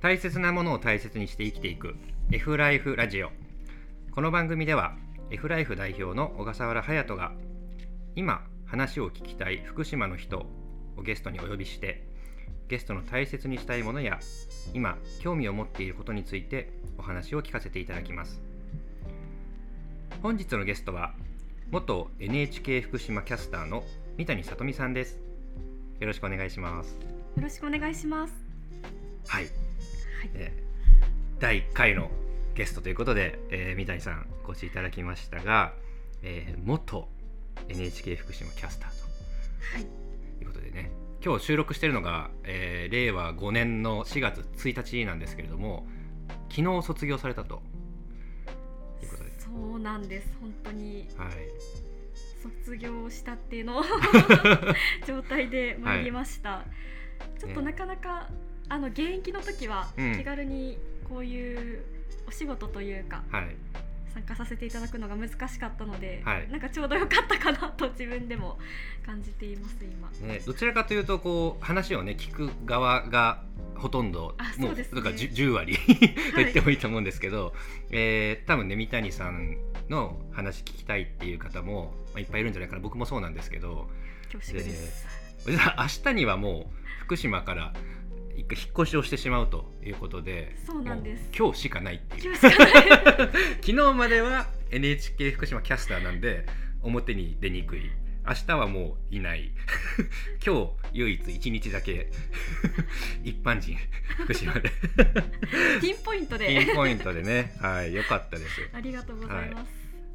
大切なものを大切にして生きていく F ライフラジオこの番組では F ライフ代表の小笠原隼人が今話を聞きたい福島の人をゲストにお呼びしてゲストの大切にしたいものや今興味を持っていることについてお話を聞かせていただきます。本日のゲストは元 NHK 福島キャスターの三谷さとみさんです。よろしくお願いします。よろしくお願いします。はい、はいえー第1回のゲストということで、えー三谷さんお越しいただきましたが、えー元 NHK 福島キャスターはい。ということでね今日収録しているのが、えー令和5年の4月1日なんですけれども昨日卒業されたということで、そうなんです。本当にはい、卒業したっていうの 状態で参りました。ちょっとなかなか、あの現役の時はうん。気軽にこういうお仕事というか、はい、参加させていただくのが難しかったので、はい。なんかちょうど良かったかなと自分でも感じています今。ね、どちらかというとこう話をね聞く側がほとんどあもそうですね。だから 10, 10割 と言ってもいいと思うんですけど、えー多分ね三谷さんの話聞きたいっていう方も、まあ、いっぱいいるんじゃないかな。僕もそうなんですけど恐縮です。実は明日にはもう福島から一回引っ越しをしてしまうということでそうなんです。今日しかないっていう。今日しかない。昨日までは NHK 福島キャスターなんで表に出にくい。明日はもういない。今日唯一一日だけ一般人福島で。ピンポイントで。ピンポイントでね。はい良かったです。ありがとうございます。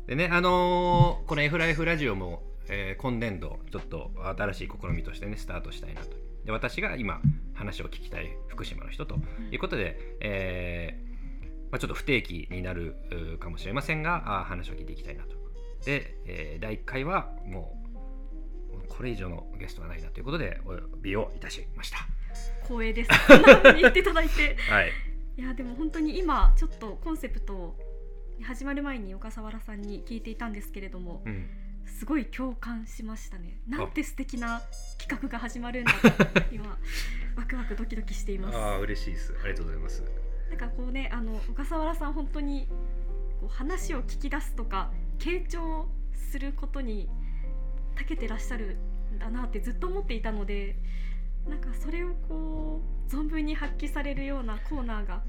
でねあのーこの F ライフラジオも、えー今年度ちょっと新しい試みとしてねスタートしたいなとで私が今話を聞きたい福島の人ということで、えーまあ、ちょっと不定期になるかもしれませんが話を聞いていきたいなと。で、えー第1回はもうこれ以上のゲストはないなということでお呼びをいたしました。光栄です。そんな風に言っていただいて。はい、いやでも本当に今ちょっとコンセプトを始まる前に岡沢さんに聞いていたんですけれどもうん、すごい共感しましたねなんて素敵な企画が始まるんだと今 ワクワクドキドキしていますああ嬉しいです。ありがとうございます。なんかこうねあの小笠原さん本当にこう話を聞き出すとか傾聴することに長けてらっしゃるんだなってずっと思っていたのでなんかそれをこう存分に発揮されるようなコーナーが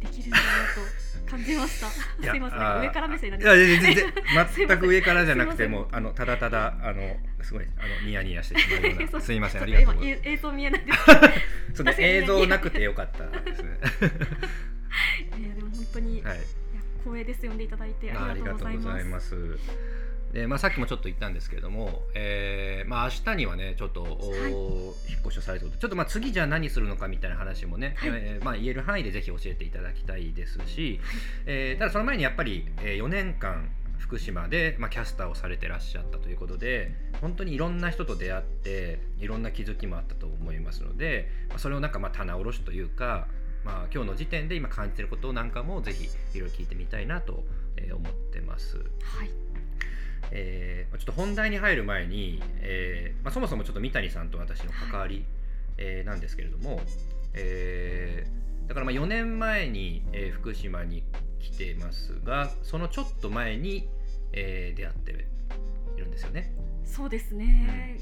できるんだなと感じました。すいません上から目線なんいですや全然 全く上からじゃなくてもうあのただただあのすごいあのニヤニヤしてしまうような すいませんありがとうござい今映像見えないですます。そう 映像なくてよかったですね。いやでも本当に。光栄です呼んでいただいてあありがとうございます。でまあ、さっきもちょっと言ったんですけれども、えーまあ、明日にはねちょっと、おはい。引っ越しをされると。いうことでちょっとまあ次じゃあ何するのかみたいな話もね、はい。えーまあ、言える範囲でぜひ教えていただきたいですし、えーただその前にやっぱり、え4年間福島で、まあ、キャスターをされてらっしゃったということで本当にいろんな人と出会っていろんな気づきもあったと思いますので、まあ、それをなんかまあ棚卸しというか、まあ、今日の時点で今感じてることなんかもぜひいろいろ聞いてみたいなとえー思ってます。はいえーまあちょっと本題に入る前に、えーまあ、そもそもちょっと三谷さんと私の関わり、えーなんですけれども、えーだからまあ4年前に、えー福島に来てますがそのちょっと前に、えー出会っているんですよね。そうですね、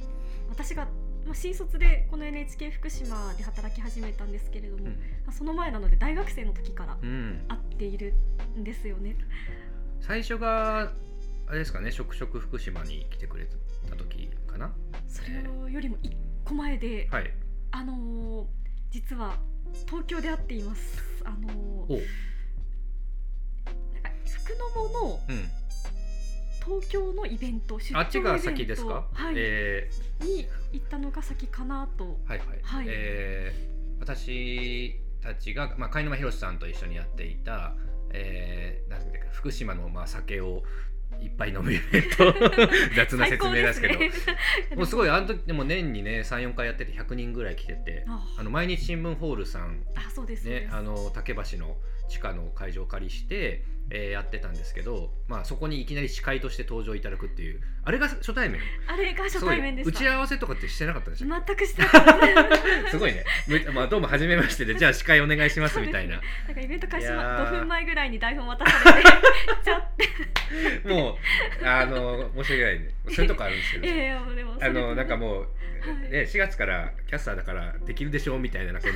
私が、まあ、新卒でこの NHK 福島で働き始めたんですけれども、うん。まあその前なので大学生の時からうん。会っているんですよね。最初があれですかね「食食福島」に来てくれた時かな？それよりも一個前で、はい。あのー実は東京で会っています。あのーなんか福のものうん。東京のイベント出張あっちがイベント先ですか、はい。えー。に行ったのが先かなと。はいはい、はい。えー私たちが、まあ、貝沼博さんと一緒にやっていた、えーなんていうか福島のまあ酒をいっぱい飲むイベント雑な説明ですけど。ね。もうすごいあの時でも年にね34回やってて100人ぐらい来てて。あ。あの毎日新聞ホールさんあそうです。ねあの竹橋の地下の会場をお借りして、えーやってたんですけど、まあ、そこにいきなり司会として登場いただくっていうあれが初対面？あれが初対面です打ち合わせとかってしてなかったでしょ全くしてなかった。すごいね、むまあ、どうも初めましてで じゃあ司会お願いしますみたいな。なんかイベント開始いやー。5分前ぐらいに台本渡されてちゃって もうあの申し訳ないね。そういうとこあるんですけどいやいやもうでもあのなんかもう、はい。ね、4月からキャスターだからできるでしょうみたいなこの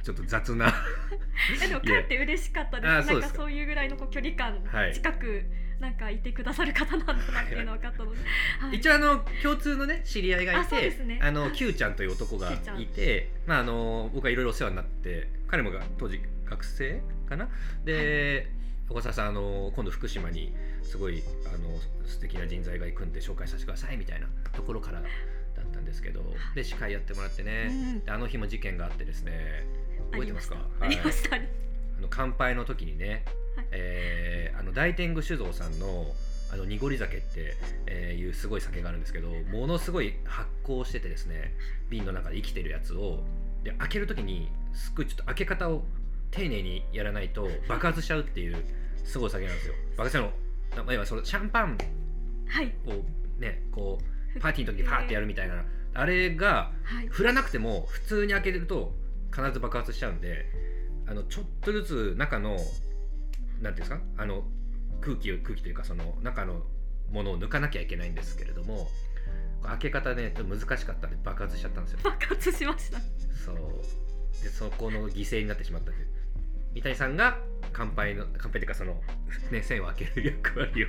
ちょっと雑な。いやでも帰って嬉しかったです。なんかそういうぐらいのこう距離感はい。近くなんかいてくださる方なんだなっていうの分かったので、はい。一応あの共通のね知り合いがいてあの Q ちゃんという男がいてまああの僕がいろいろお世話になって彼もが当時学生かな？で、小笠さんあの今度福島にすごいあの素敵な人材が行くんで紹介させてくださいみたいなところからだったんですけどで司会やってもらってね、あの日も事件があってですね。覚えてますか？ありました。ありました。ねあの乾杯の時にね、はい。えーあの大天狗酒造さんのあの濁り酒って、えーいうすごい酒があるんですけどものすごい発酵しててですね瓶の中で生きてるやつをで開ける時にすっごいちょっと開け方を丁寧にやらないと爆発しちゃうっていうすごい酒なんですよ。爆発したのまあ要はそのシャンパンはい。をねこうパーティーの時にパーってやるみたいな。あれがはい。振らなくても普通に開けてると必ず爆発しちゃうんであのちょっとずつ中のなんていうんですか？あの空気を空気というかその中のものを抜かなきゃいけないんですけれども開け方ね難しかったんで爆発しちゃったんですよ爆発しました。そう。でそこの犠牲になってしまったんで三谷さんが乾杯の乾杯っていうかその ね線を開ける役割を。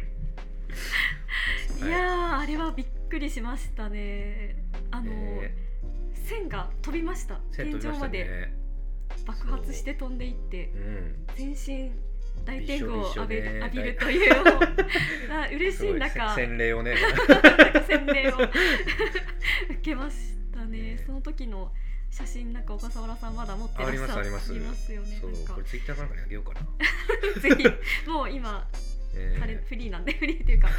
いやーあれはびっくりしましたね。あの、え線が飛びました。天井まで。ね爆発して飛んでいってうん。全身大天狗を浴びる浴びるという。あ嬉しい中洗礼をね。洗礼を。受けましたね。その時の写真なんか小笠原さんまだ持ってらっしゃありますあります。よね。そうこれツイッターかなんかにあげようかな、ぜひ。もう今えーあれフリーなんでフリーっていうか。もう。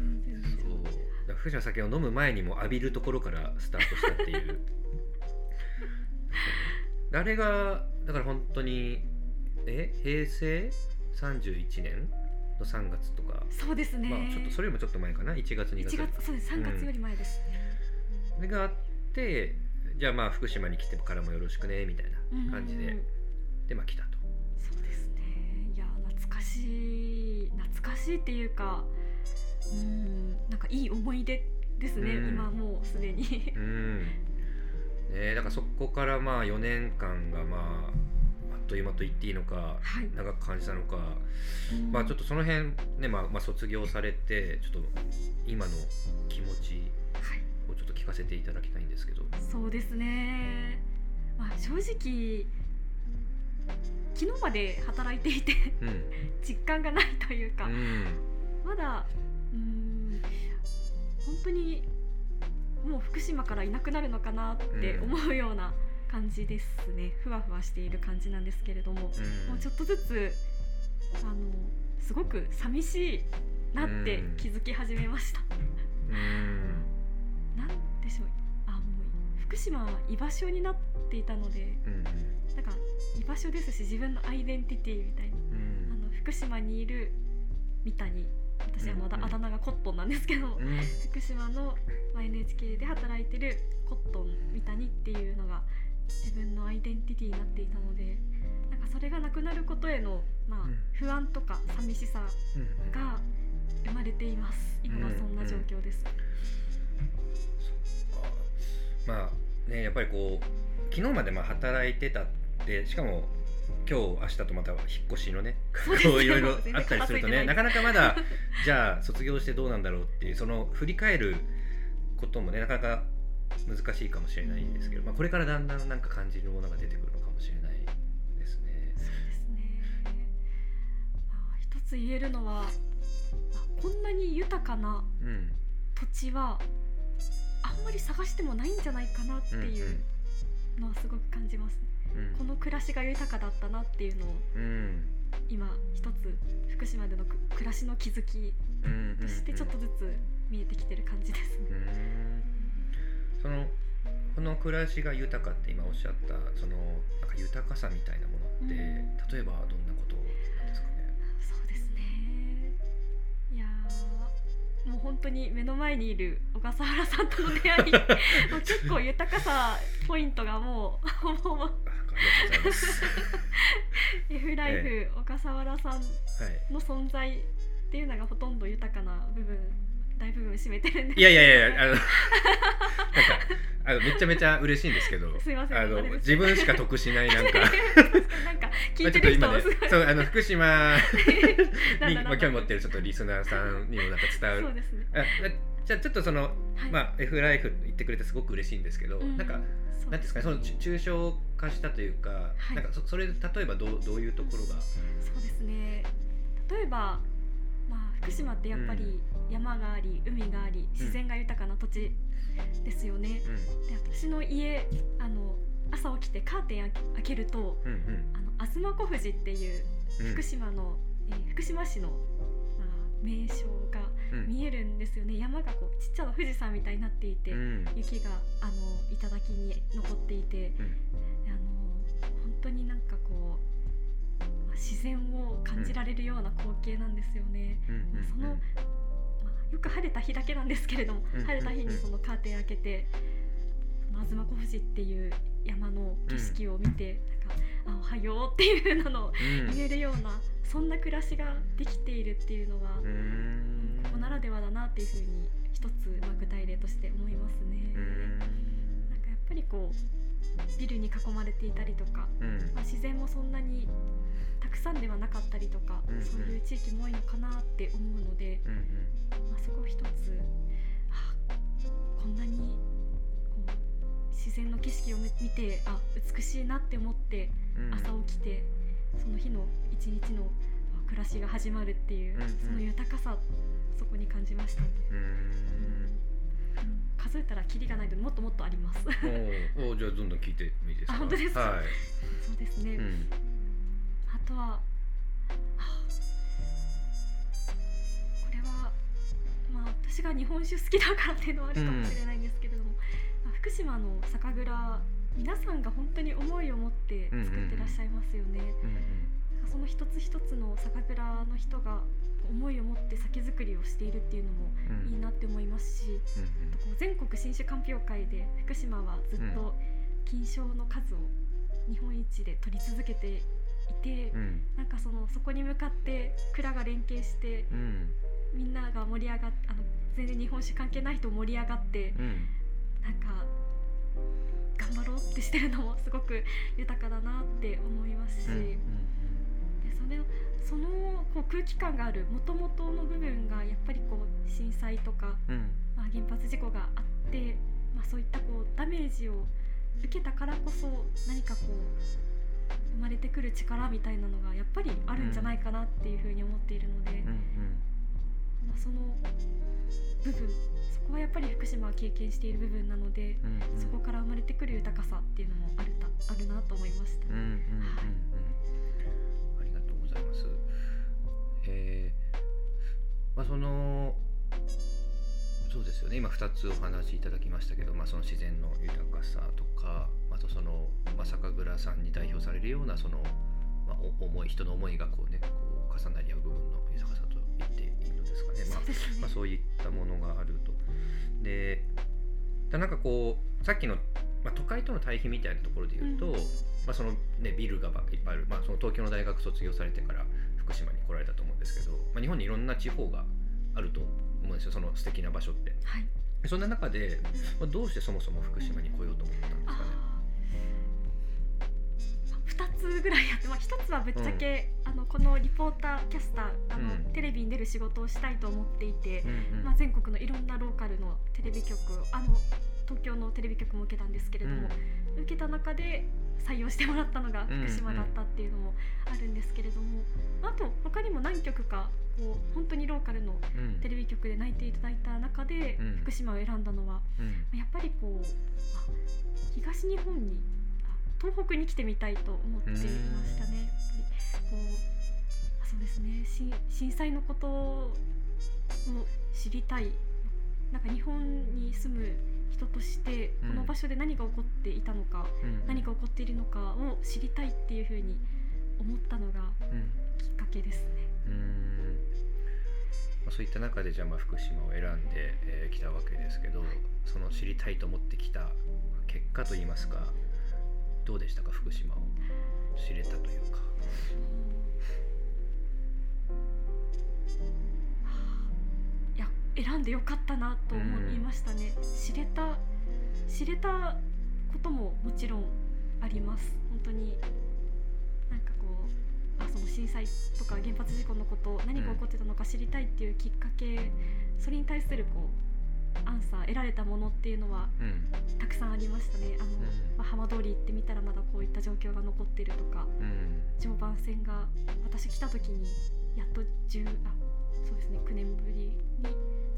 全然。大丈そう。夫だから福島酒を飲む前にも浴びるところからスタートしたっていうあれがだから本当にえ平成31年の3月とか、そうですね、まあちょっとそれよりもちょっと前かな。1月2 1月月そうです。3月より前ですね、それがあってじゃあまあ福島に来てからもよろしくねみたいな感じで、うんでまあ来たと。そうですね。いや懐かしい。懐かしいっていうかうんなんかいい思い出ですね、うん。今もうすでに。うんねだからそこからまあ4年間がまああっという間と言っていいのかはい、長く感じたのか、うん。まあちょっとその辺ね、まあ、まあ卒業されてちょっと今の気持ちはい。をちょっと聞かせていただきたいんですけど。そうですね、まあ、正直昨日まで働いていてうん。実感がないというか、うん。まだうーん本当にもう福島からいなくなるのかなってうん。思うような感じですね、ふわふわしている感じなんですけれども、うん。もうちょっとずつあのすごく寂しいなってうん。気づき始めました。うん。なんでしょう。あもう福島は居場所になっていたのでうん。なんか居場所ですし自分のアイデンティティみたいな。うん。あの福島にいる三谷私あの、うんうんあだ名がコットンなんですけど、うん。福島のまあ NHK で働いてるコットン三谷っていうのが自分のアイデンティティになっていたのでなんかそれがなくなることへの、まあうん。不安とか寂しさうんが生まれています。今はそんな状況です。そっか。まあねやっぱりこう昨日までまあ働いてたってしかも今日明日とまた引っ越しのねこういろいろあったりするとねなかなかまだじゃあ卒業してどうなんだろうっていうその振り返ることもねなかなか難しいかもしれないですけど、まあ、これからだんだんなんか感じるものが出てくるのかもしれないですね。そうですね。まあ、一つ言えるのは、あこんなに豊かなうん土地はあんまり探してもないんじゃないかなっていうのはすごく感じます、うんこの暮らしが豊かだったなっていうのをうん。今一つ福島でのく暮らしの気づきうんとしてちょっとずつ見えてきてる感じです。ね。うん。そのこの暮らしが豊かって今おっしゃったそのなんか豊かさみたいなものって、うん。例えばどんなことなんですかね？そうですね。いやーもう本当に目の前にいる小笠原さんとの出会い。もう結構豊かさポイントがもうりがとうございます。F ライフ、え小笠原さんはい。の存在っていうのがほとんど豊かな部分大部分占めてるんですいやいやいやあのなんかあのめちゃめちゃ嬉しいいんですけど、すいませんあの自分しか得しないなんか。なんか聞いてる人まあちょっと今ねもすごい、そうあの福島に まあ興味持ってるちょっとリスナーさんにもなんか伝わるそうですねあじゃあちょっとその、はい。まあ F ライフ言ってくれてすごく嬉しいんですけど、うん。なんかそうなんていうんですかねそのち抽象化したというか、はい。なんかそそれ例えばどうどういうところが、そうですね。例えば、まあ、福島ってやっぱり山があり海があり自然が豊かな土地ですよね。うで私の家あの朝起きてカーテン開けるとんうん。あの東小富士っていううん。福島の、えー福島市の、まあ、名称がうん。見えるんですよね。山がこうちっちゃな富士山みたいになっていて、うん。雪があの頂に残っていて、うん。あの本当になんかこう、まあ自然を感じられるような光景なんですよね。うん。うん。うん。そのまあ、よく晴れた日だけなんですけれども、うん。晴れた日にそのカーテン開けて、その東小富士っていう山の景色を見て、あおはようっていうののうん。言えるような、そんな暮らしができているっていうのは、うここならではだなっていうふうに一つ、まあ、具体例として思いますね。ん。なんかやっぱりこうビルに囲まれていたりとか、うん。まあ、自然もそんなにたくさんではなかったりとか、うんうん。そういう地域も多いのかなって思うので、うんうん。まあ、そこを一つう自然の景色を見見てあ美しいなって思ってうん。朝起きて、その日の一日のあ暮らしが始まるっていう、うんうん。その豊かさそこに感じましたね、数えたらキリがないのでもっともっとあります。おー。おーじゃあどんどん聞いてもいいですか？あ本当ですか？はい。そうですね、うん。あとはあこれはまあ私が日本酒好きだからっていうのはあるかもしれないんですけれど福島の酒蔵皆さんが本当に思いを持って作ってらっしゃいますよね。その一つ一つの酒蔵の人が思いを持って酒造りをしているっていうのもいいなって思いますし、うんこう全国新酒鑑評会で福島はずっと金賞の数を日本一で取り続けていて、うんうん。なんかそのそこに向かって蔵が連携してうん。みんなが盛り上がっあの全然日本酒関係ない人盛り上がってうんなんか頑張ろうってしてるのもすごく豊かだなって思いますし、うんでそれをそのこう空気感がある元々の部分がやっぱりこう震災とか、うん。まあ、原発事故があって、まあ、そういったこうダメージを受けたからこそ何かこう生まれてくる力みたいなのがやっぱりあるんじゃないかなっていうふうに思っているので、うんうんまあ、その部分そこはやっぱり福島は経験している部分なので、うんうんそこから生まれてくる豊かさっていうのもあるたあるなと思いました。うんうんうんうんありがとうございます。えー、まあそのそうですよね今2つお話しいただきましたけど、まあ、その自然の豊かさとかあとその、まあ、酒蔵さんに代表されるようなその、まあ、お思い人の思いがこうねこう重なり合う部分の豊かさと言っていいのですかね。まあねまあ、そういったものがあると。でだなんかこうさっきの、まあ、都会との対比みたいなところで言うと、うんまあそのね、ビルがばいっぱいある、まあ、その東京の大学卒業されてから福島に来られたと思うんですけど、まあ、日本にいろんな地方があると思うんですよその素敵な場所って。はいそんな中で、まあ、どうしてそもそも福島に来ようと思ったんですかね。あー2つぐらいあって、まあ、1つはぶっちゃけ、あのこのリポーターキャスターあの、うん。テレビに出る仕事をしたいと思っていて、うんうん。まあ、全国のいろんなローカルのテレビ局あの東京のテレビ局も受けたんですけれども、受けた中で採用してもらったのが福島だったっていうのもあるんですけれども、あと他にも何局かこう本当にローカルのうん。テレビ局で泣いていただいた中で、うん。福島を選んだのはうん。やっぱりこうあ東日本にあ東北に来てみたいと思っていましたね。やっぱりこうそうですねし震災のことを知りたいなんか日本に住む人としてうんこの場所で何が起こっていたのか、うん何が起こっているのかを知りたいっていうふうに思ったのがうんきっかけですね。うーんまあそういった中でじゃあまあ福島を選んでき、えー来たわけですけどその知りたいと思ってきた結果といいますかどうでしたか？福島を知れたというか。いや選んでよかったなと思いましたね、知れた知れたことももちろんあります。本当になんかこうあその震災とか原発事故のこと何が起こってたのか知りたいっていうきっかけ、それに対するこうアンサー得られたものっていうのはうん。たくさんありましたね。あの、ん。まあ、浜通り行ってみたらまだこういった状況が残ってるとかうん。常磐線が私来た時にやっと10あそうですね9年ぶりに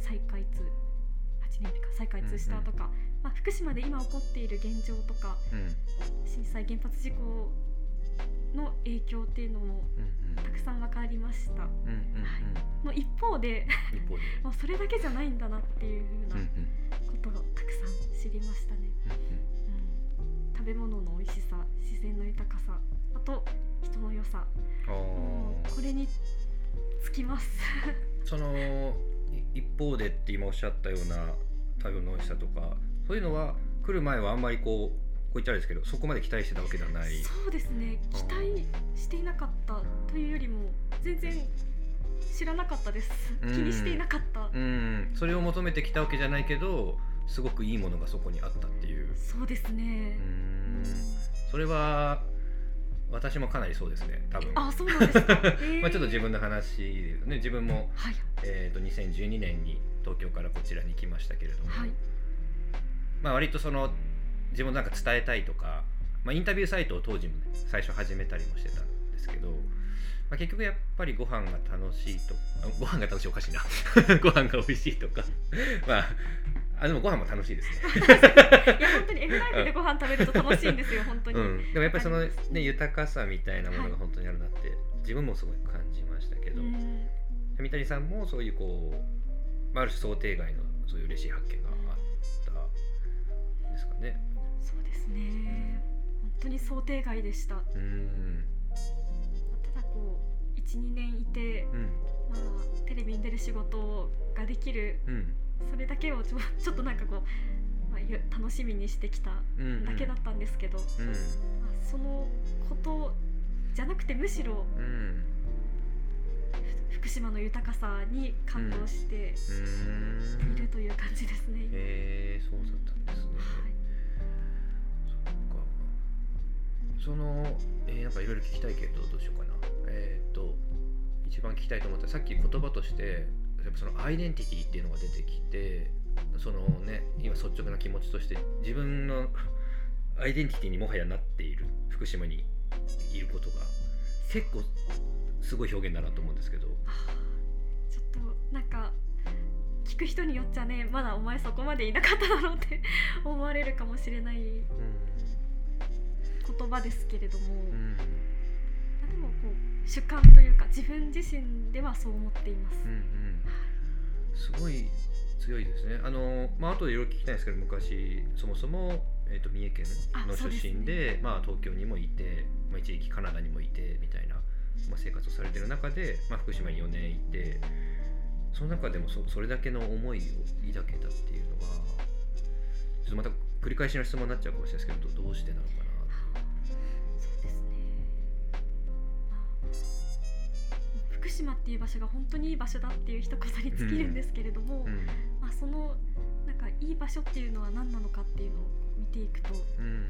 再開通8年ぶりか再開通したとか、まあ、福島で今起こっている現状とかうん。震災原発事故の影響っていうのもうんたくさん分かりました。の一方でうん。一方で。もうそれだけじゃないんだなっていうふうなんことをたくさん知りましたね、食べ物の美味しさ自然の豊かさあと人の良さ。うんもうこれにつきます。そのい一方でって今おっしゃったような食べ物の美味しさとかそういうのは来る前はあんまりこうこう言ったらですけどそこまで期待してたわけではない。そうですね。期待していなかったというよりも全然知らなかったです。気うん。にしていなかった、うん、それを求めてきたわけじゃないけどすごくいいものがそこにあったっていう。そうですね。う、ん。それは私もかなりそうですね。多分。あそうなんですか、えー。まあちょっと自分の話でね。自分も、はい。えー、と2012年に東京からこちらに来ましたけれども、はい。まあ割とその自分のなんか伝えたいとか、まあ、インタビューサイトを当時もね最初始めたりもしてたんですけど、まあ、結局やっぱりご飯が楽しいとあご飯が楽しいおかしいな。ご飯が美味しいとか。まああでもご飯も楽しいですね。いや本当に F ライフでご飯食べると楽しいんですよ本当に、うん、でもやっぱりその、ね、豊かさみたいなものはいが本当にあるなって、自分もすごい感じましたけど、うん。三谷さんもそういうこう、まあ、ある種想定外のそういう嬉しい発見があったんですかね。そうですね。本当に想定外でした。たうん。だこう12年いて、うん。まあ、テレビに出る仕事ができるうん。それだけをちょ ちょっとなんかこう、まあ、ゆ楽しみにしてきたうんだけだったんですけど、うん。まあそのことじゃなくてむしろ福島の豊かさに感動してうん。いるという感じですね。へえそうだったんですね。はいその、えーなんかいろいろ聞きたいけどどうしようかな。えっ、と一番聞きたいと思ったさっき言葉としてやっぱそのアイデンティティっていうのが出てきてそのね今率直な気持ちとして自分の アイデンティティにもはやなっている福島にいることが結構すごい表現だなと思うんですけど。ちょっとなんか聞く人によっちゃねまだお前そこまでいなかっただろうって思われるかもしれない言葉ですけれども、うんでもこう主観というか自分自身ではそう思っています。うんうんすごい強いですね。あのまあ後でいろいろ聞きたいんですけど昔そもそも、えー、と三重県の出身ででまあ、東京にもいて、まあ、一時期カナダにもいてみたいな、まあ、生活をされてる中で、まあ、福島に4年いてその中でもそそれだけの思いを抱けたっていうのはちょっとまた繰り返しの質問になっちゃうかもしれないですけどどどうしてなのかな福島っていう場所が本当にいい場所だっていう一言に尽きるんですけれども、うん。まあ、そのなんかいい場所っていうのは何なのかっていうのを見ていくとやっうん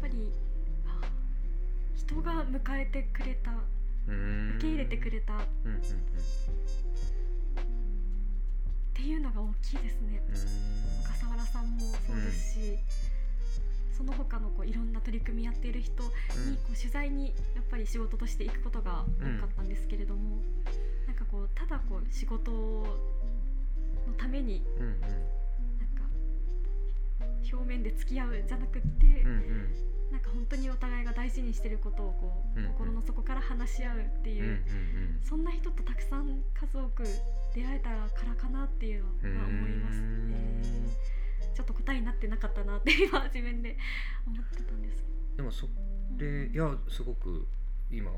ぱりあ人が迎えてくれたうん。受け入れてくれたっうんうん。ていうのが大きいですね。笠原さんもそうですし、その他のこういろんな取り組みやっている人うん。にこう取材にやっぱり仕事として行くことが多かったんですけれども、なんかこうただこう仕事のためにうんうん。なんか表面で付き合うじゃなくって、うんうん。なんか本当にお互いが大事にしてることをこう、うんうん。心の底から話し合うっていう、うんうんそんな人とたくさん数多く出会えたからかなっていうのうんは思いますね。ちょっと答えになってなかったなって 今自分で思ってたんです。でもそれいやすごく今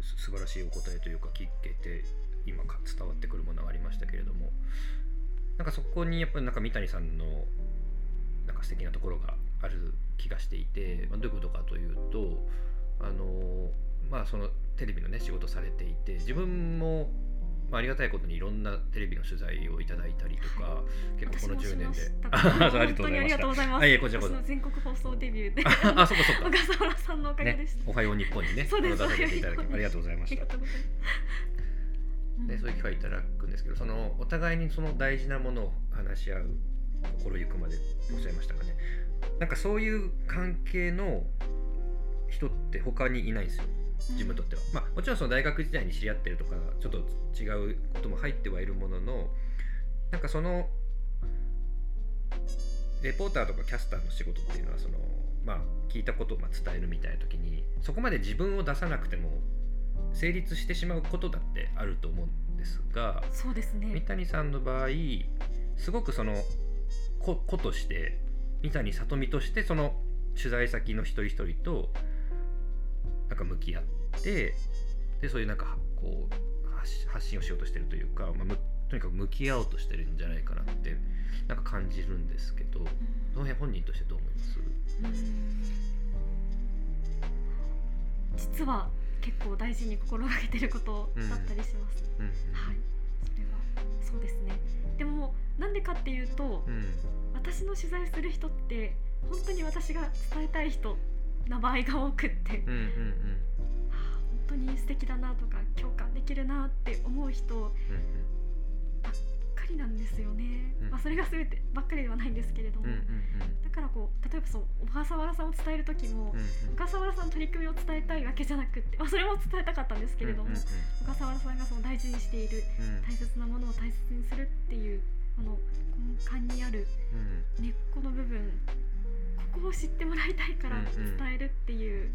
す素晴らしいお答えというか聞けて今か伝わってくるものがありましたけれどもなんかそこにやっぱりなんか三谷さんのなんか素敵なところがある気がしていて、まあ、どういうことかというとあのまあそのテレビのね仕事されていて自分も、まあ、ありがたいことにいろんなテレビの取材をいただいたりとか、結構この10年であそうありがとうございました本当にありがとうございます。あいえこちらこそ全国放送デビューで ああそこそこ小笠原さんのおかげでした。ね、おはよう日本にね、そうです出させていただきありがとうございました。がとうございます。ね、そういう機会いただくんですけど、そのお互いにその大事なものを話し合う心ゆくまでおっしゃいましたかね。なんかそういう関係の人って他にいないんですよ。自分にとっては。まあもちろんその大学時代に知り合ってるとかちょっと違うことも入ってはいるものの、なんかそのレポーターとかキャスターの仕事っていうのはそのまあ聞いたことをまあ伝えるみたいな時にそこまで自分を出さなくても成立してしまうことだってあると思うんですがそうです三ね。谷さんの場合すごくその子子として三谷里美としてその取材先の一人一人となんか向き合ってでそういうなんかこう発信をしようとしてるというか、まあ、むとにかく向き合おうとしてるんじゃないかなってなんか感じるんですけどその辺本人としてどう思います？実は結構大事に心がけてることだったりします。うん。はい、それはそうですね。でもなんでかっていうと、うん。私の取材する人って本当に私が伝えたい人な場合が多くって、うんうんうん。本当に素敵だなとか共感できるなって思う人ばっかりなんですよね。うんまあそれが全てばっかりではないんですけれども、うんうんうん。だからこう例えばそう小笠原さんを伝える時も、うんうん。小笠原さんの取り組みを伝えたいわけじゃなくって、まあ、それも伝えたかったんですけれども、うんうん小笠原さんがその大事にしているうん。大切なものを大切にするっていうあの根幹にあるうん。根っこの部分ここを知ってもらいたいからうんうん。伝えるっていう、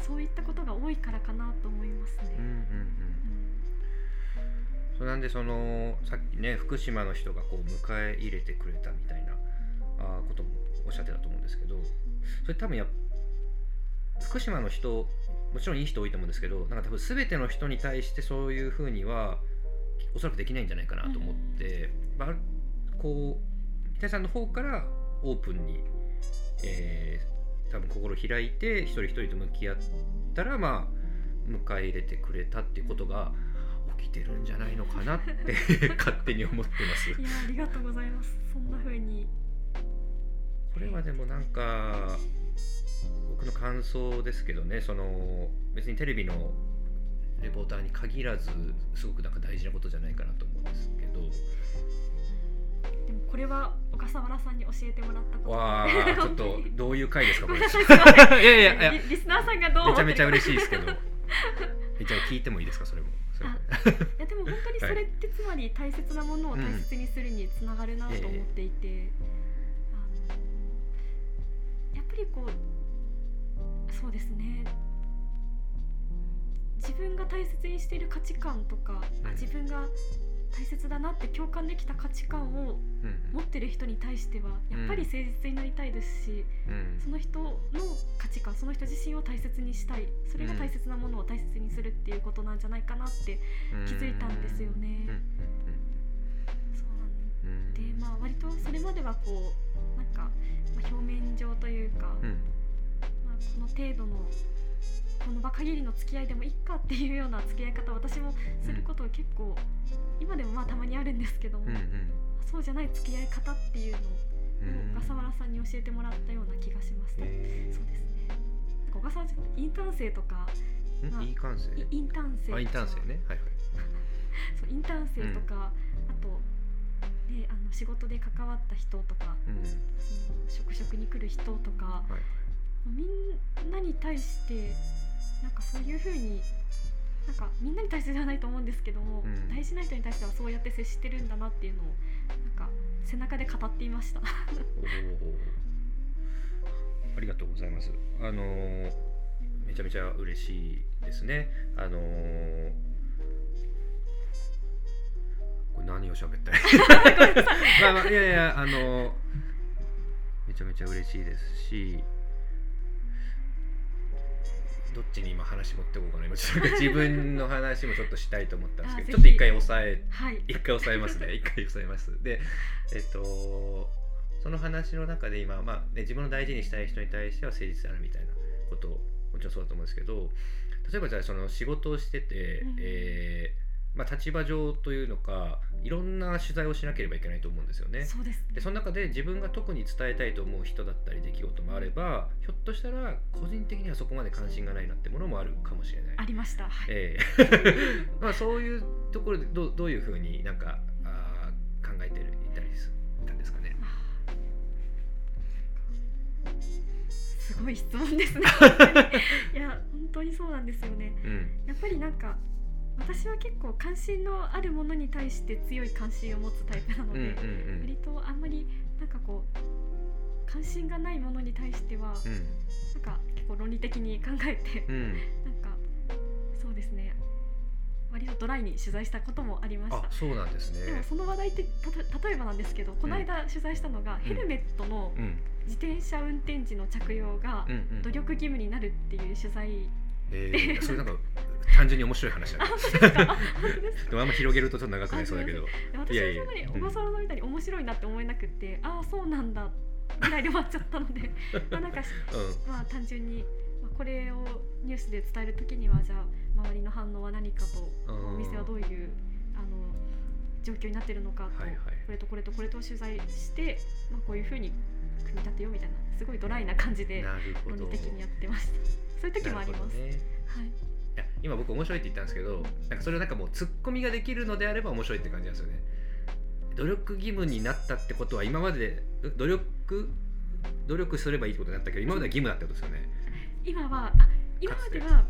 そういったことが多いからかなと思いますね。うんうんうん。そうなんでそのさっきね福島の人がこう迎え入れてくれたみたいなあーこともおっしゃってたと思うんですけどそれ多分やっ福島の人もちろんいい人多いと思うんですけどなんか多分全ての人に対してそういうふうにはおそらくできないんじゃないかなと思って、まあ、こう北井さんの方からオープンに、えー多分心開いて一人一人と向き合ったらまあ迎え入れてくれたっていうことが起きてるんじゃないのかなって 勝手に思ってます。いやありがとうございます。そんな風にこれはでもなんか僕の感想ですけどねその別にテレビのレポーターに限らずすごくなんか大事なことじゃないかなと思うんですけどこれは小笠原さんに教えてもらったこと。わあちょっとどういう回ですかこれ。いやいやいや。リリスナーさんがどうめちゃめちゃ嬉しいですけど。えじゃあ聞いてもいいですかそれも。それも。い。やでも本当にそれってつまり大切なものを大切にするにつながるなと思っていて、あのやっぱりこうそうですね。自分が大切にしている価値観とか、あうん。自分が大切だなって共感できた価値観をうん持ってる人に対してはやっぱり誠実になりたいですし、うんその人の価値観その人自身を大切にしたい。それが大切なものを大切にするっていうことなんじゃないかなってうん。気づいたんですよね。そうなでまあ割とそれまではこうなんか、まあ、表面上というか、うん。まあ、この程度のこの場限りの付き合いでもいいかっていうような付き合い方私もすることを結構、今でもまあたまにあるんですけども、うんうん。そうじゃない付き合い方っていうのをうん。小笠原さんに教えてもらったような気がしました。へー。そうですね。小笠原さんインターン生とかまあんいい感性イインターン生インターン生ね。はいはい。そうインターン生とか、あと、ね、あの仕事で関わった人とかうん。その職職に来る人とか、はいみんなに対してなんかそういうふうになんかみんなに対してではないと思うんですけども、うん大事な人に対してはそうやって接してるんだなっていうのをなんか背中で語っていましたありがとうございます。あのーめちゃめちゃ嬉しいですね。あのーこれ何を喋ったら まあまあいやいやあのーめちゃめちゃ嬉しいですし。どっちに今話持ってこうかな。今ちょっと 自分の話もちょっとしたいと思ったんですけどちょっと一回抑えはい。一回抑えますね。一回抑えます。でえっとその話の中で今、まあね、自分の大事にしたい人に対しては誠実であるみたいなことをもちろんそうだと思うんですけど例えばじゃあその仕事をしてて、うん。えーまあ、立場上というのかいろんな取材をしなければいけないと思うんですよね。そうですでその中で自分が特に伝えたいと思う人だったり出来事もあればひょっとしたら個人的にはそこまで関心がないなってものもあるかもしれない。ありました。はい、ええ。まあそういうところでどうどういうふうになんかあー考えてるいたりしたんですかね。すごい質問ですね。いや本当にそうなんですよね。うん。やっぱりなんか私は結構関心のあるものに対して強い関心を持つタイプなので、うんうんうん。割とあんまりなんかこう関心がないものに対しては、うん。なんか結構論理的に考えて、うん。なんかそうですね。割とドライに取材したこともありました。あそうなんですでもね。その話題ってたと例えばなんですけどこの間取材したのが、ヘルメットのうん。自転車運転時の着用がうんうん努力義務になるっていう取材、えー、それなんか単純に面白い話だあね。本当でもあんま広げるとちょっと長くなりそうだけど。私はそんなにうん小笠原さんみたいに面白いなって思えなくって、ああそうなんだぐらいで終わっちゃったのでまあなんかしうんまあ単純に、まあ、これをニュースで伝える時にはじゃあ周りの反応は何かとうんお店はどういうあの状況になってるのかと、はいはいこれとこれとこれと取材して、まあ、こういうふうに組み立てようみたいなすごいドライな感じで。論理的にやってましたそういう時もあります、ねはいいや今僕面白いって言ったんですけどなんかそれをなんかもうツッコミができるのであれば面白いって感じなんですよね。努力義務になったってことは今までう努力努力すればいいってことになったけど今までは義務だってことですよね、今はあ今まではうん。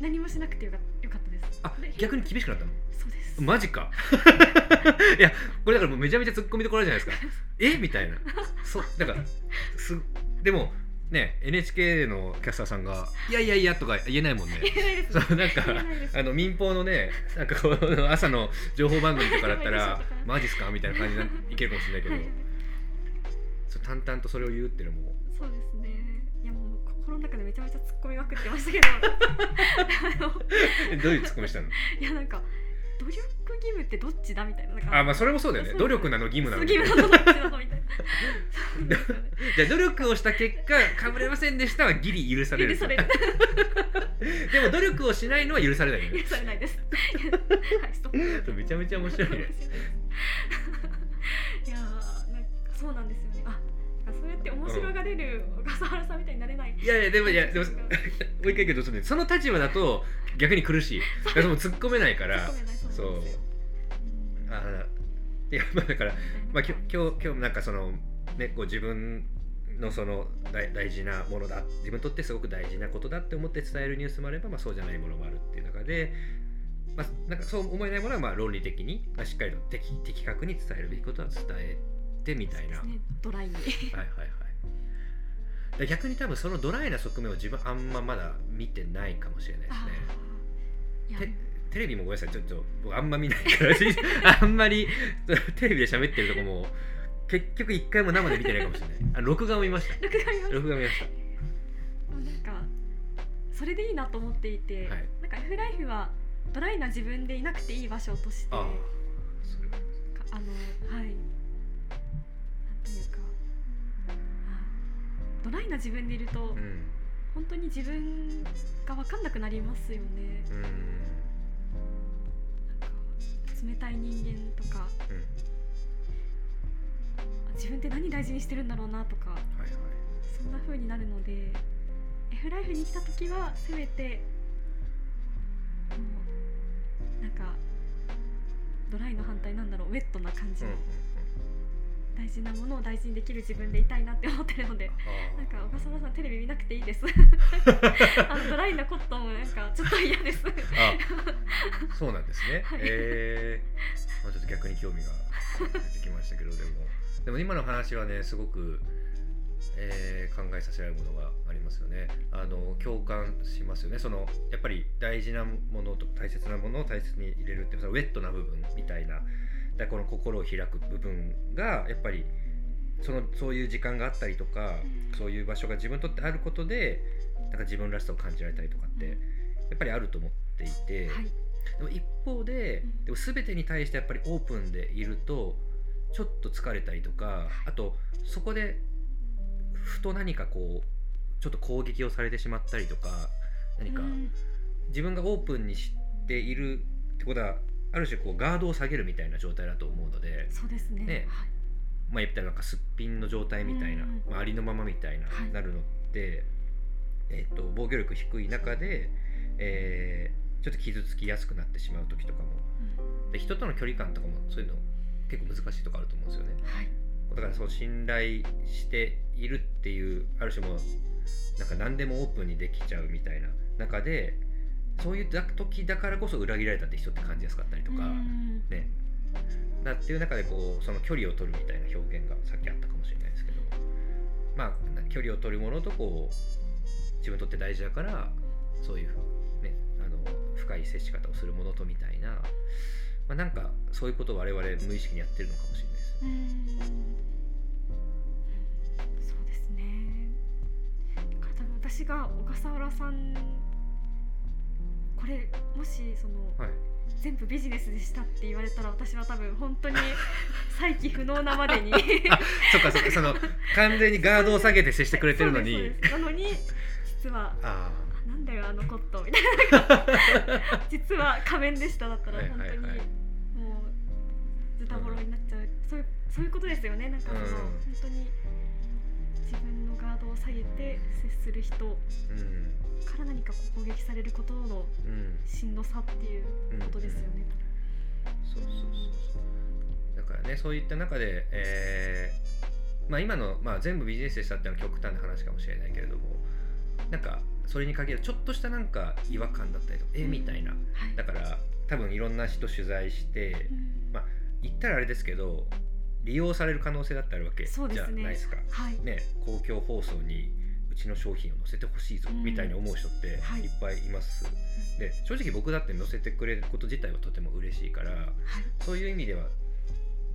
何もしなくてよかったです。あで逆に厳しくなったの？そうです。マジか。いやこれだからもうめちゃめちゃツッコミどころあるじゃないですか。え？みたいな。そうだからすでもね NHK のキャスターさんが「いやいやいや」とか言えないもんね。そうなんかあの民放のねなんかこの朝の情報番組とかだったらはい「マジっすか?」みたいな感じでいけるかもしれないけど、はい淡々とそれを言うっていうのも。そうですね。いやもう心の中でめちゃめちゃ突っ込みまくってましたけど。どういうツッコミしたの？いやなんか努力義務ってどっちだみたいな。なんかあまあそれもそうだよね。そう。努力なの義務なの。義務なのどっちなのみたいな。じゃあ努力をした結果かぶれませんでしたはギリ許される。許される。でも努力をしないのは許されないよね。許されないです。はいストップ。めちゃめちゃ面白いね。いやーなんかそうなんですよね。あそうやって面白がれる小笠原さんみたいになれない、いやいやでもいやでももう一回言うけどその立場だと逆に苦しい。だからその突っ込めないからそうあいや まあだから、まあ、きょ今日今日なんかそのねこう自分のその大大事なものだ自分にとってすごく大事なことだって思って伝えるニュースもあれば、まあ、そうじゃないものもあるっていう中で、まあ、なんかそう思えないものはまあ論理的に、まあ、しっかりと的的確に伝えるべきことは伝えてみたいな。ね。ドライに。はいはいはいで逆に多分そのドライな側面を自分あんままだ見てないかもしれないですね。テレビもごめんなさいちょっと僕あんま見ないから。あんまりテレビで喋ってるとこも結局一回も生で見てないかもしれない。あ録画を見ました。録画見ました。録画見ました。なんかそれでいいなと思っていて、はい。なんか F ライフはドライな自分でいなくていい場所としてあのはいドライな自分でいると、うん。本当に自分が分かんなくなりますよね。うん。なんか冷たい人間とかうん自分って何大事にしてるんだろうなとかはいはいそんな風になるので F ライフに来た時はせめてもうなんかドライの反対なんだろうウェットな感じのうん大事なものを大事にできる自分でいたいなって思ってるのであなんか小笠原さんテレビ見なくていいです。あのドライなコットンもなんかちょっと嫌です。あそうなんですね、はい。えーまあ、ちょっと逆に興味が 出てきましたけどでも。でも今の話はねすごく、えー考えさせられるものがありますよね。あの共感しますよね。そのやっぱり大事なものと大切なものを大切に入れるってそのウェットな部分みたいなだからこの心を開く部分がやっぱりそのそういう時間があったりとかそういう場所が自分にとってあることでなんか自分らしさを感じられたりとかってやっぱりあると思っていて、はい。でも一方でうん。でも全てに対してやっぱりオープンでいるとちょっと疲れたりとかあとそこでふと何かこうちょっと攻撃をされてしまったりとか何かうん。自分がオープンにしているってことはある種こうガードを下げるみたいな状態だと思うので、そうですね。ね。はい。まあ、言ったらなんかすっぴんの状態みたいな、うんまあ、ありのままみたいな、はい。なるのって、えっと防御力低い中で、えーちょっと傷つきやすくなってしまう時とかもで人との距離感とかもそういうの結構難しいとこあると思うんですよね。はい。だからその信頼しているっていうある種もうなんか何でもオープンにできちゃうみたいな中でそういう時だからこそ裏切られたって人って感じやすかったりとか、うん。ね。だっていう中でこうその距離を取るみたいな表現がさっきあったかもしれないですけどまあ距離を取るものとこう自分にとって大事だからそういうねあの深い接し方をするものとみたいな、まあ、なんかそういうことを我々無意識にやってるのかもしれないです。うん。そうですね。だから多分私が小笠原さんこれもしそのはい。全部ビジネスでしたって言われたら私は多分本当に 再起不能なまでに。そっかそっかその完全にガードを下げて接してくれてるのに。なのに実はああなんだよあのコットンみたいな。実は仮面でしただったらはい。本当にもうズタボロになっちゃう、そういうそういうことですよね。なんかその、うん。本当に自分のガードを下げて接する人うんから何かこう攻撃されることのうんしんどさっていうことですよね。そうそうそうそう。だからねそういった中で、えーまあ、今の、まあ、全部ビジネスでしたっていうのは極端な話かもしれないけれどもなんかそれに限るちょっとしたなんか違和感だったりとか、えみたいな。はい。だから多分いろんな人取材してうん。まあ言ったらあれですけど利用される可能性だってあるわけじゃないですか。はい。ね、公共放送にうちの商品を載せてほしいぞうん。みたいに思う人ってい。っはいぱいいます、で正直僕だって載せてくれること自体はとても嬉しいからはい。そういう意味では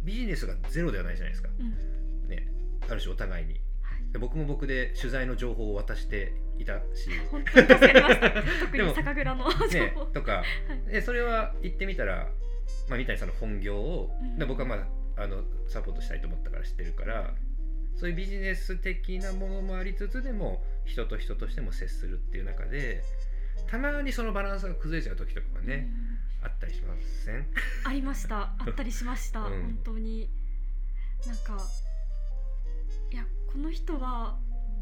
ビジネスがゼロではないじゃないですか、うん。ね、ある種お互いに。はい。で僕も僕で取材の情報を渡していたし、本当に助かりました 特でもに酒蔵の情ね報、とかでそれは言ってみたら、まあ、三谷さんの本業を、うん。で僕は、まあ、あのサポートしたいと思ったから知ってるからそういうビジネス的なものもありつつでも人と人としても接するっていう中でたまにそのバランスが崩れちゃう時とかがね、あったりしませんうん？ありました。あったりしました、うん。本当に。なんかいやこの人は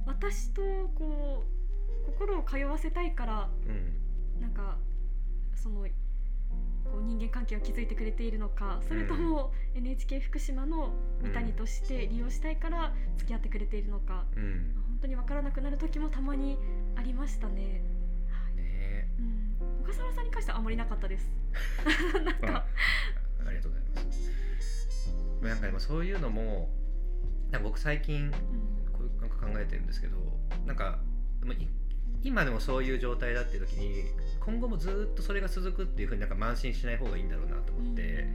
私とこう心を通わせたいからうん。なんかそのこう人間関係を築いてくれているのかそれとも NHK 福島の三谷として利用したいから付き合ってくれているのか、うん。本当に分からなくなる時もたまにありましたね。はい。ね。うん、小笠原さんに関してはあまりなかったです。なんまあか、ありがとうございます。まあなんかでもそういうのもなんか僕最近うん。こういうなんか考えてるんですけどなんかでもい今でもそういう状態だっていう時に今後もずっとそれが続くっていうふうになんか慢心しない方がいいんだろうなと思って、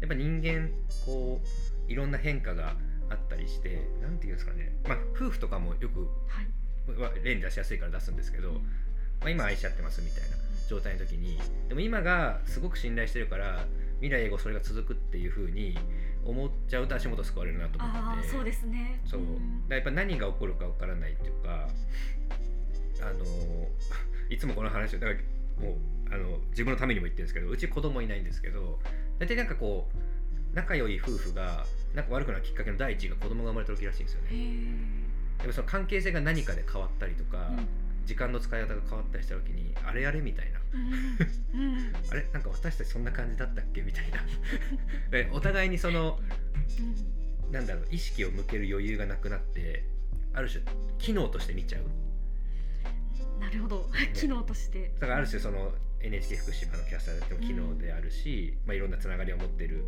やっぱ人間こういろんな変化があったりしてなんていうんですかね。まあ夫婦とかもよくはい、は例に出しやすいから出すんですけど、まあ、今愛し合ってますみたいな状態の時にでも今がすごく信頼してるから未来永劫それが続くっていう風に思っちゃうと足元救われるなと思ってそうですね。そう。だからやっぱ何が起こるかわからないっていうかあのいつもこの話をだからもうあの自分のためにも言ってるんですけどうち子供いないんですけど大体なんかこう仲良い夫婦がなんか悪くなるきっかけの第一が子供が生まれた時らしいんですよへね。え。でもその関係性が何かで変わったりとか、うん。時間の使い方が変わったりした時にあれあれみたいな。うん。うん。あれなんか私たちそんな感じだったっけみたいな。でお互いにそのうん。なんだろう意識を向ける余裕がなくなってある種機能として見ちゃうなるほど。機能として。だからある種その NHK 福島のキャスターでも機能であるし、まあ、いろんなつながりを持ってる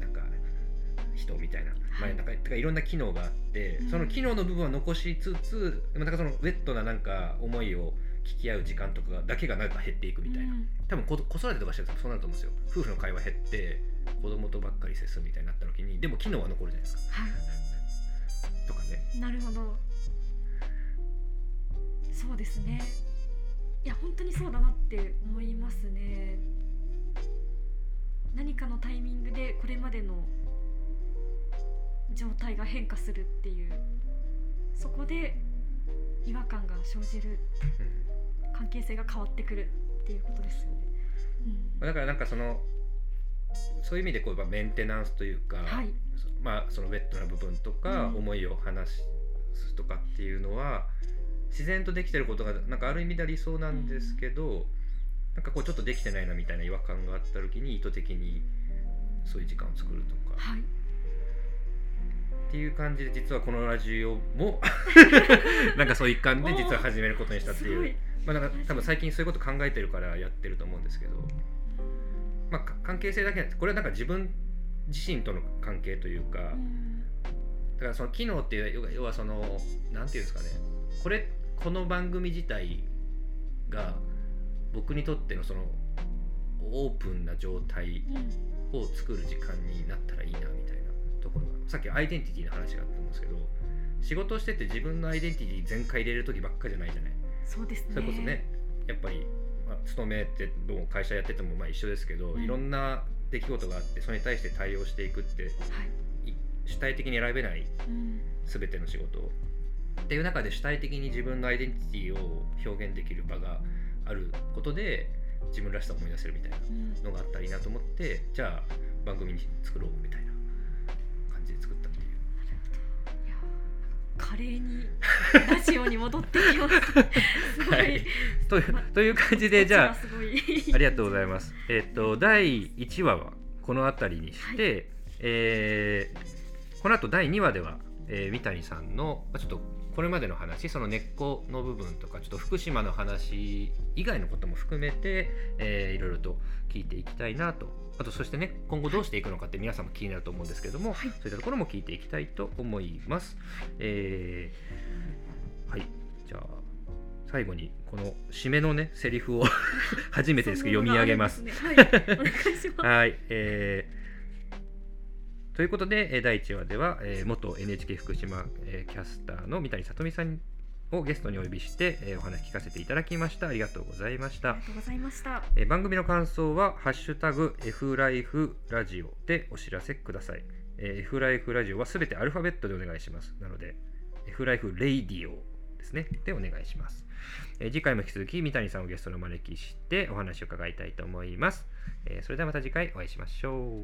なんか人みたいな,、まあ、なんかてかいろんな機能があって、うん。その機能の部分は残しつつなんかそのウェットななんか思いを聞き合う時間とかだけがなんか減っていくみたいな、うん。多分子子育てとかしてるとそうなると思うんですよ。夫婦の会話減って子供とばっかり接するみたいになった時にでも機能は残るじゃないですか。はとかね。いなるほどそうですね。いや本当にそうだなって思いますね。何かのタイミングでこれまでの状態が変化するっていう。そこで違和感が生じる。うん関係性が変わってくるっていうことですよね。うん。だからなんかそのそういう意味でこうメンテナンスというか、はい。そまあそのウェットな部分とか、うん。思いを話すとかっていうのは自然とできてることがなんかある意味では理想なんですけど、なんかこうちょっとできてないなみたいな違和感があった時に意図的にそういう時間を作るとか。はい。っていう感じで実はこのラジオも なんかそういう一環で実は始めることにしたっていい。う。まあ、なんか多分最近そういうこと考えてるからやってると思うんですけど、まあ、か関係性だけなくてこれはなんか自分自身との関係というか、うん。だからその機能っていう要は要はそのなんていうんですかね。これこの番組自体が僕にとってのそのオープンな状態うんを作る時間になったらいいなみたいなところがさっきアイデンティティの話があったんですけど仕事をしてて自分のアイデンティティ全開入れる時ばっかじゃないじゃない？そうですね。それこそねやっぱり、まあ、勤めてどう会社やっててもまあ一緒ですけど、うんいろんな出来事があってそれに対して対応していくってはい。い主体的に選べないうん全ての仕事をっていう中で主体的に自分のアイデンティティを表現できる場があることで自分らしさを思い出せるみたいなうんのがあったらいいなと思ってじゃあ番組に作ろうみたいな感じで作ったっていういや華麗にラジオに戻ってきました。すごい。は いというまという感じでじゃあ。ありがとうございます。えっと第1話はこの辺りにして、えーこの後第2話では、えー三谷さんのまあちょっとこれまでの話その根っこの部分とかちょっと福島の話以外のことも含めて、えーいろいろと聞いていきたいなとあとそしてね今後どうしていくのかって皆さんも気になると思うんですけれども、はいそういったところも聞いていきたいと思います。えーはいじゃあ最後にこの締めのねセリフを 初めてですけど読み上げます。はい。お願いします。はい、えーということで、えー第1話では、えー元 NHK 福島、えーキャスターの三谷さとみさんをゲストにお呼びして、えーお話聞かせていただきました。ありがとうございましたあり。がとうございました。えー番組の感想は、ハッシュタグ F ライフラジオでお知らせください。えー F ライフラジオはすべてアルファベットでお願いします。なので、F ライフレイディオですね。でお願いします。えー次回も引き続き三谷さんをゲストにお招きしてお話を伺いたいと思います。えーそれではまた次回お会いしましょう。